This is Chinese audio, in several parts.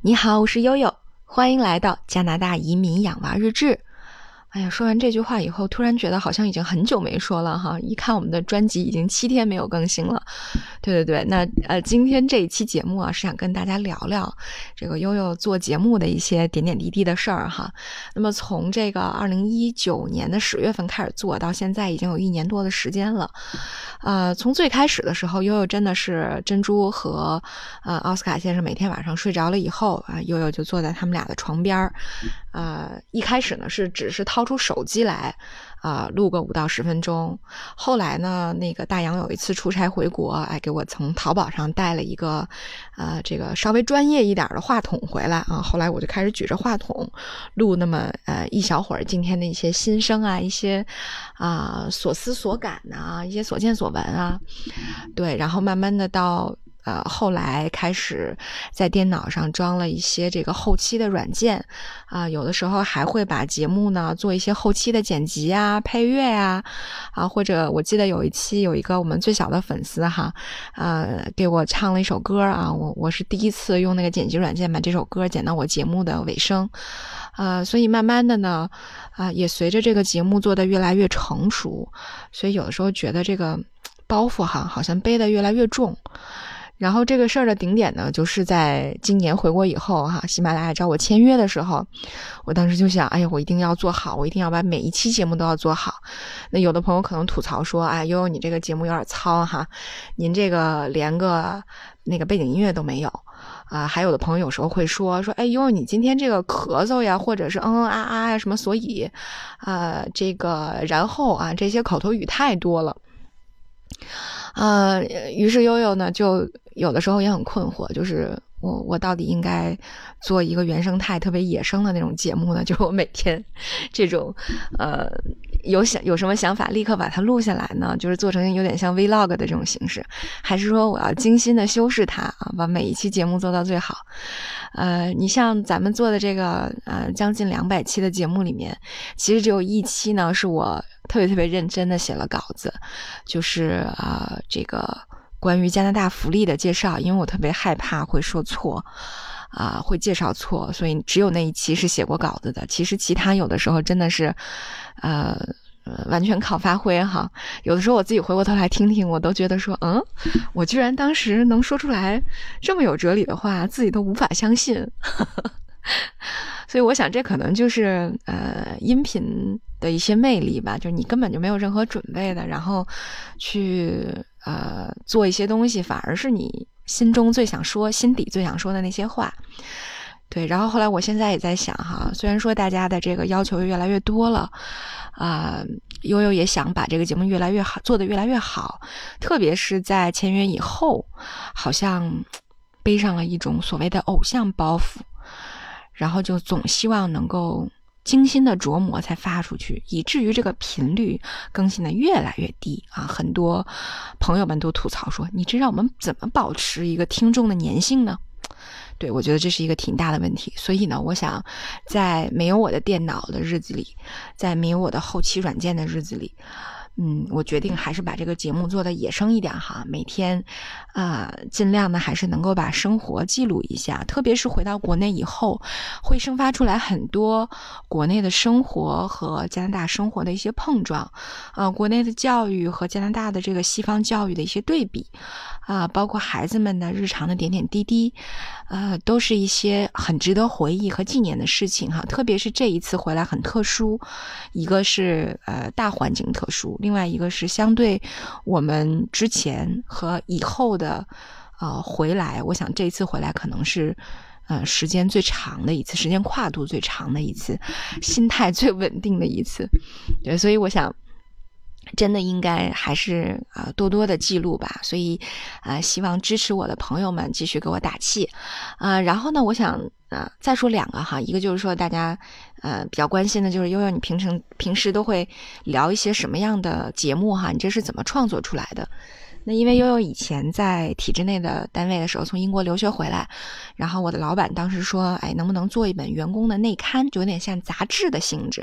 你好，我是悠悠，欢迎来到加拿大移民养娃日志。哎呀，说完这句话以后，突然觉得好像已经很久没说了哈。一看我们的专辑已经七天没有更新了。对对对，那呃，今天这一期节目啊，是想跟大家聊聊这个悠悠做节目的一些点点滴滴的事儿哈。那么从这个二零一九年的十月份开始做到现在，已经有一年多的时间了。呃，从最开始的时候，悠悠真的是珍珠和呃奥斯卡先生每天晚上睡着了以后啊，悠悠就坐在他们俩的床边儿。呃，一开始呢是只是掏出手机来，啊，录个五到十分钟。后来呢，那个大洋有一次出差回国，哎，给我从淘宝上带了一个，呃，这个稍微专业一点的话筒回来啊。后来我就开始举着话筒录那么呃一小会儿今天的一些心声啊，一些啊所思所感呐，一些所见所闻啊，对，然后慢慢的到。呃，后来开始在电脑上装了一些这个后期的软件，啊，有的时候还会把节目呢做一些后期的剪辑啊、配乐呀，啊，或者我记得有一期有一个我们最小的粉丝哈，呃，给我唱了一首歌啊，我我是第一次用那个剪辑软件把这首歌剪到我节目的尾声，啊，所以慢慢的呢，啊，也随着这个节目做的越来越成熟，所以有的时候觉得这个包袱哈，好像背的越来越重。然后这个事儿的顶点呢，就是在今年回国以后哈，喜马拉雅找我签约的时候，我当时就想，哎呀，我一定要做好，我一定要把每一期节目都要做好。那有的朋友可能吐槽说，哎，悠悠你这个节目有点糙哈，您这个连个那个背景音乐都没有啊。还有的朋友有时候会说，说，哎，悠悠你今天这个咳嗽呀，或者是嗯嗯啊啊呀什么，所以，啊，这个然后啊这些口头语太多了。呃，于是悠悠呢，就有的时候也很困惑，就是我我到底应该做一个原生态特别野生的那种节目呢？就是我每天这种呃有想有什么想法，立刻把它录下来呢？就是做成有点像 vlog 的这种形式，还是说我要精心的修饰它啊，把每一期节目做到最好？呃，你像咱们做的这个呃将近两百期的节目里面，其实只有一期呢是我。特别特别认真的写了稿子，就是啊，这个关于加拿大福利的介绍，因为我特别害怕会说错，啊，会介绍错，所以只有那一期是写过稿子的。其实其他有的时候真的是，呃，完全靠发挥哈。有的时候我自己回过头来听听，我都觉得说，嗯，我居然当时能说出来这么有哲理的话，自己都无法相信。所以我想，这可能就是呃音频的一些魅力吧，就是你根本就没有任何准备的，然后去呃做一些东西，反而是你心中最想说、心底最想说的那些话。对，然后后来我现在也在想哈，虽然说大家的这个要求越来越多了，啊，悠悠也想把这个节目越来越好，做得越来越好，特别是在签约以后，好像 背上了一种所谓的偶像包袱。然后就总希望能够精心的琢磨才发出去，以至于这个频率更新的越来越低啊！很多朋友们都吐槽说：“你这让我们怎么保持一个听众的粘性呢？”对我觉得这是一个挺大的问题。所以呢，我想在没有我的电脑的日子里，在没有我的后期软件的日子里。嗯，我决定还是把这个节目做的野生一点哈，每天，啊，尽量呢还是能够把生活记录一下，特别是回到国内以后，会生发出来很多国内的生活和加拿大生活的一些碰撞，啊，国内的教育和加拿大的这个西方教育的一些对比，啊，包括孩子们的日常的点点滴滴，呃，都是一些很值得回忆和纪念的事情哈，特别是这一次回来很特殊，一个是呃大环境特殊。另外一个是相对我们之前和以后的，呃，回来，我想这次回来可能是，呃，时间最长的一次，时间跨度最长的一次，心态最稳定的一次，对，所以我想。真的应该还是啊多多的记录吧，所以啊希望支持我的朋友们继续给我打气啊。然后呢，我想啊再说两个哈，一个就是说大家呃比较关心的就是悠悠你平常平时都会聊一些什么样的节目哈？你这是怎么创作出来的？那因为悠悠以前在体制内的单位的时候，从英国留学回来，然后我的老板当时说，哎，能不能做一本员工的内刊，就有点像杂志的性质。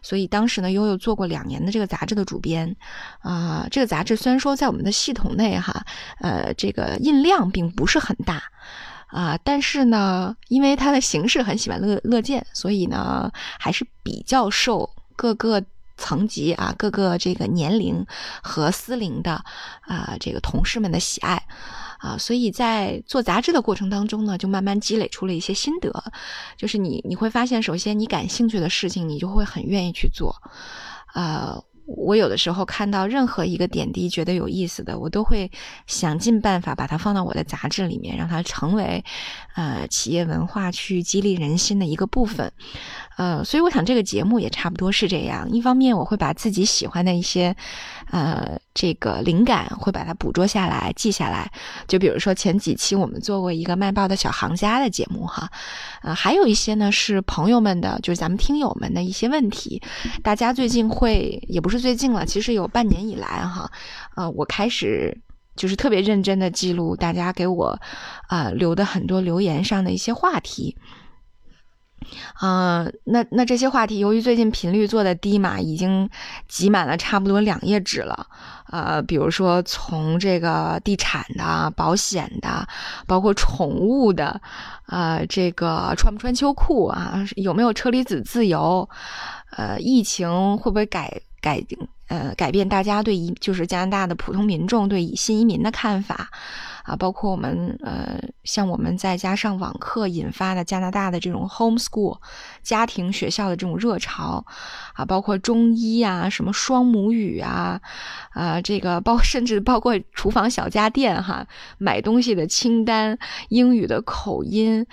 所以当时呢，悠悠做过两年的这个杂志的主编，啊，这个杂志虽然说在我们的系统内哈，呃，这个印量并不是很大。啊，但是呢，因为它的形式很喜欢乐乐见，所以呢，还是比较受各个层级啊、各个这个年龄和私龄的啊这个同事们的喜爱啊，所以在做杂志的过程当中呢，就慢慢积累出了一些心得，就是你你会发现，首先你感兴趣的事情，你就会很愿意去做，呃。我有的时候看到任何一个点滴，觉得有意思的，我都会想尽办法把它放到我的杂志里面，让它成为，呃，企业文化去激励人心的一个部分。呃，所以我想这个节目也差不多是这样。一方面，我会把自己喜欢的一些，呃，这个灵感会把它捕捉下来、记下来。就比如说前几期我们做过一个卖报的小行家的节目哈，呃，还有一些呢是朋友们的，就是咱们听友们的一些问题。大家最近会也不是最近了，其实有半年以来哈，呃，我开始就是特别认真的记录大家给我啊留的很多留言上的一些话题。嗯，那那这些话题，由于最近频率做的低嘛，已经挤满了差不多两页纸了。呃，比如说从这个地产的、保险的，包括宠物的，呃，这个穿不穿秋裤啊，有没有车厘子自由，呃，疫情会不会改改呃改变大家对移就是加拿大的普通民众对新移民的看法。啊，包括我们呃，像我们在家上网课引发的加拿大的这种 homeschool 家庭学校的这种热潮，啊，包括中医啊，什么双母语啊，啊，这个包甚至包括厨房小家电哈，买东西的清单，英语的口音，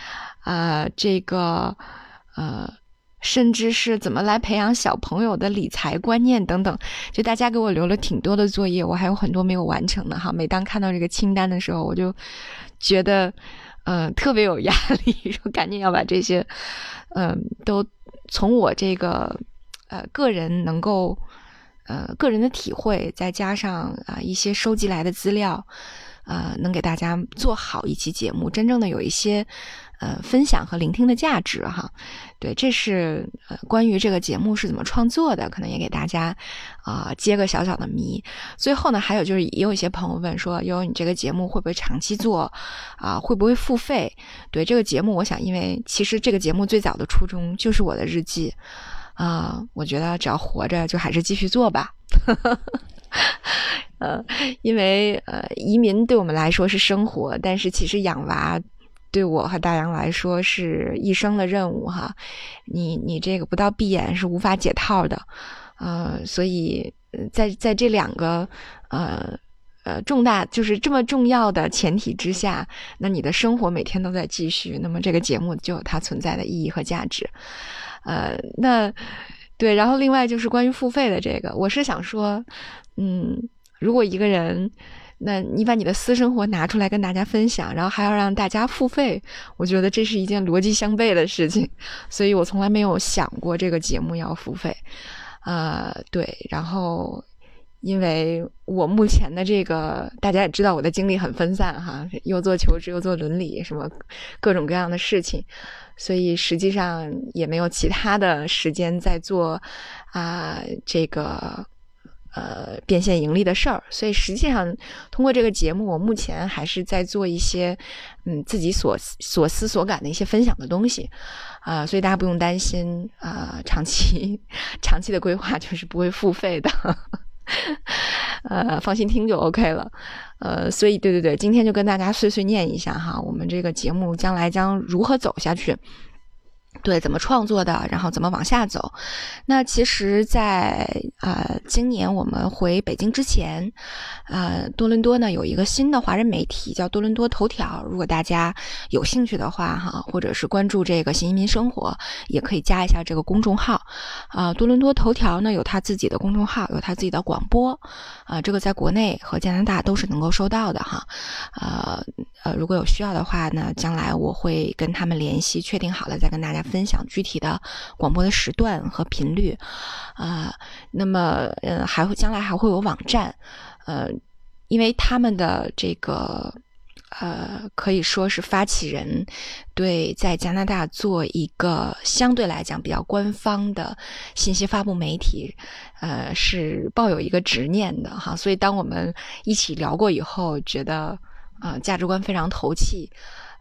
啊，这个呃。甚至是怎么来培养小朋友的理财观念等等，就大家给我留了挺多的作业，我还有很多没有完成的哈。每当看到这个清单的时候，我就觉得，嗯，特别有压力，说赶紧要把这些，嗯，都从我这个呃个人能够呃个人的体会，再加上啊一些收集来的资料，啊，能给大家做好一期节目，真正的有一些。呃，分享和聆听的价值哈，对，这是呃关于这个节目是怎么创作的，可能也给大家啊揭个小小的谜。最后呢，还有就是也有一些朋友问说，哟，你这个节目会不会长期做啊？会不会付费？对这个节目，我想，因为其实这个节目最早的初衷就是我的日记啊，我觉得只要活着，就还是继续做吧。呃，因为呃，移民对我们来说是生活，但是其实养娃。对我和大洋来说是一生的任务哈，你你这个不到闭眼是无法解套的，呃，所以在在这两个呃呃重大就是这么重要的前提之下，那你的生活每天都在继续，那么这个节目就有它存在的意义和价值，呃，那对，然后另外就是关于付费的这个，我是想说，嗯，如果一个人。那你把你的私生活拿出来跟大家分享，然后还要让大家付费，我觉得这是一件逻辑相悖的事情，所以我从来没有想过这个节目要付费。呃，对，然后因为我目前的这个大家也知道，我的精力很分散哈，又做求职又做伦理，什么各种各样的事情，所以实际上也没有其他的时间在做啊这个。呃，变现盈利的事儿，所以实际上通过这个节目，我目前还是在做一些嗯自己所所思所感的一些分享的东西。啊，所以大家不用担心啊，长期长期的规划就是不会付费的，呃，放心听就 OK 了，呃，所以对对对，今天就跟大家碎碎念一下哈，我们这个节目将来将如何走下去。对，怎么创作的，然后怎么往下走？那其实，在呃今年我们回北京之前，呃多伦多呢有一个新的华人媒体叫多伦多头条。如果大家有兴趣的话，哈，或者是关注这个新移民生活，也可以加一下这个公众号。啊，多伦多头条呢有他自己的公众号，有他自己的广播。啊，这个在国内和加拿大都是能够收到的哈。呃呃，如果有需要的话呢，将来我会跟他们联系，确定好了再跟大家。分享具体的广播的时段和频率，啊，那么，嗯，还会将来还会有网站，呃，因为他们的这个，呃，可以说是发起人对在加拿大做一个相对来讲比较官方的信息发布媒体，呃，是抱有一个执念的哈，所以当我们一起聊过以后，觉得啊，价值观非常投契。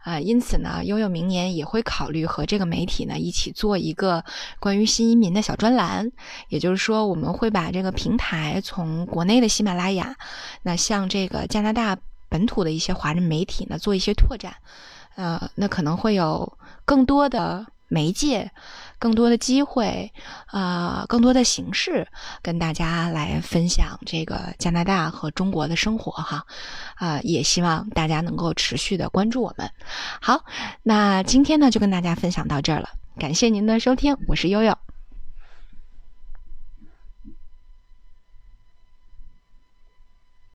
啊，因此呢，悠悠明年也会考虑和这个媒体呢一起做一个关于新移民的小专栏。也就是说，我们会把这个平台从国内的喜马拉雅，那向这个加拿大本土的一些华人媒体呢做一些拓展。呃，那可能会有更多的。媒介，更多的机会，啊，更多的形式，跟大家来分享这个加拿大和中国的生活哈，啊，也希望大家能够持续的关注我们。好，那今天呢就跟大家分享到这儿了，感谢您的收听，我是悠悠。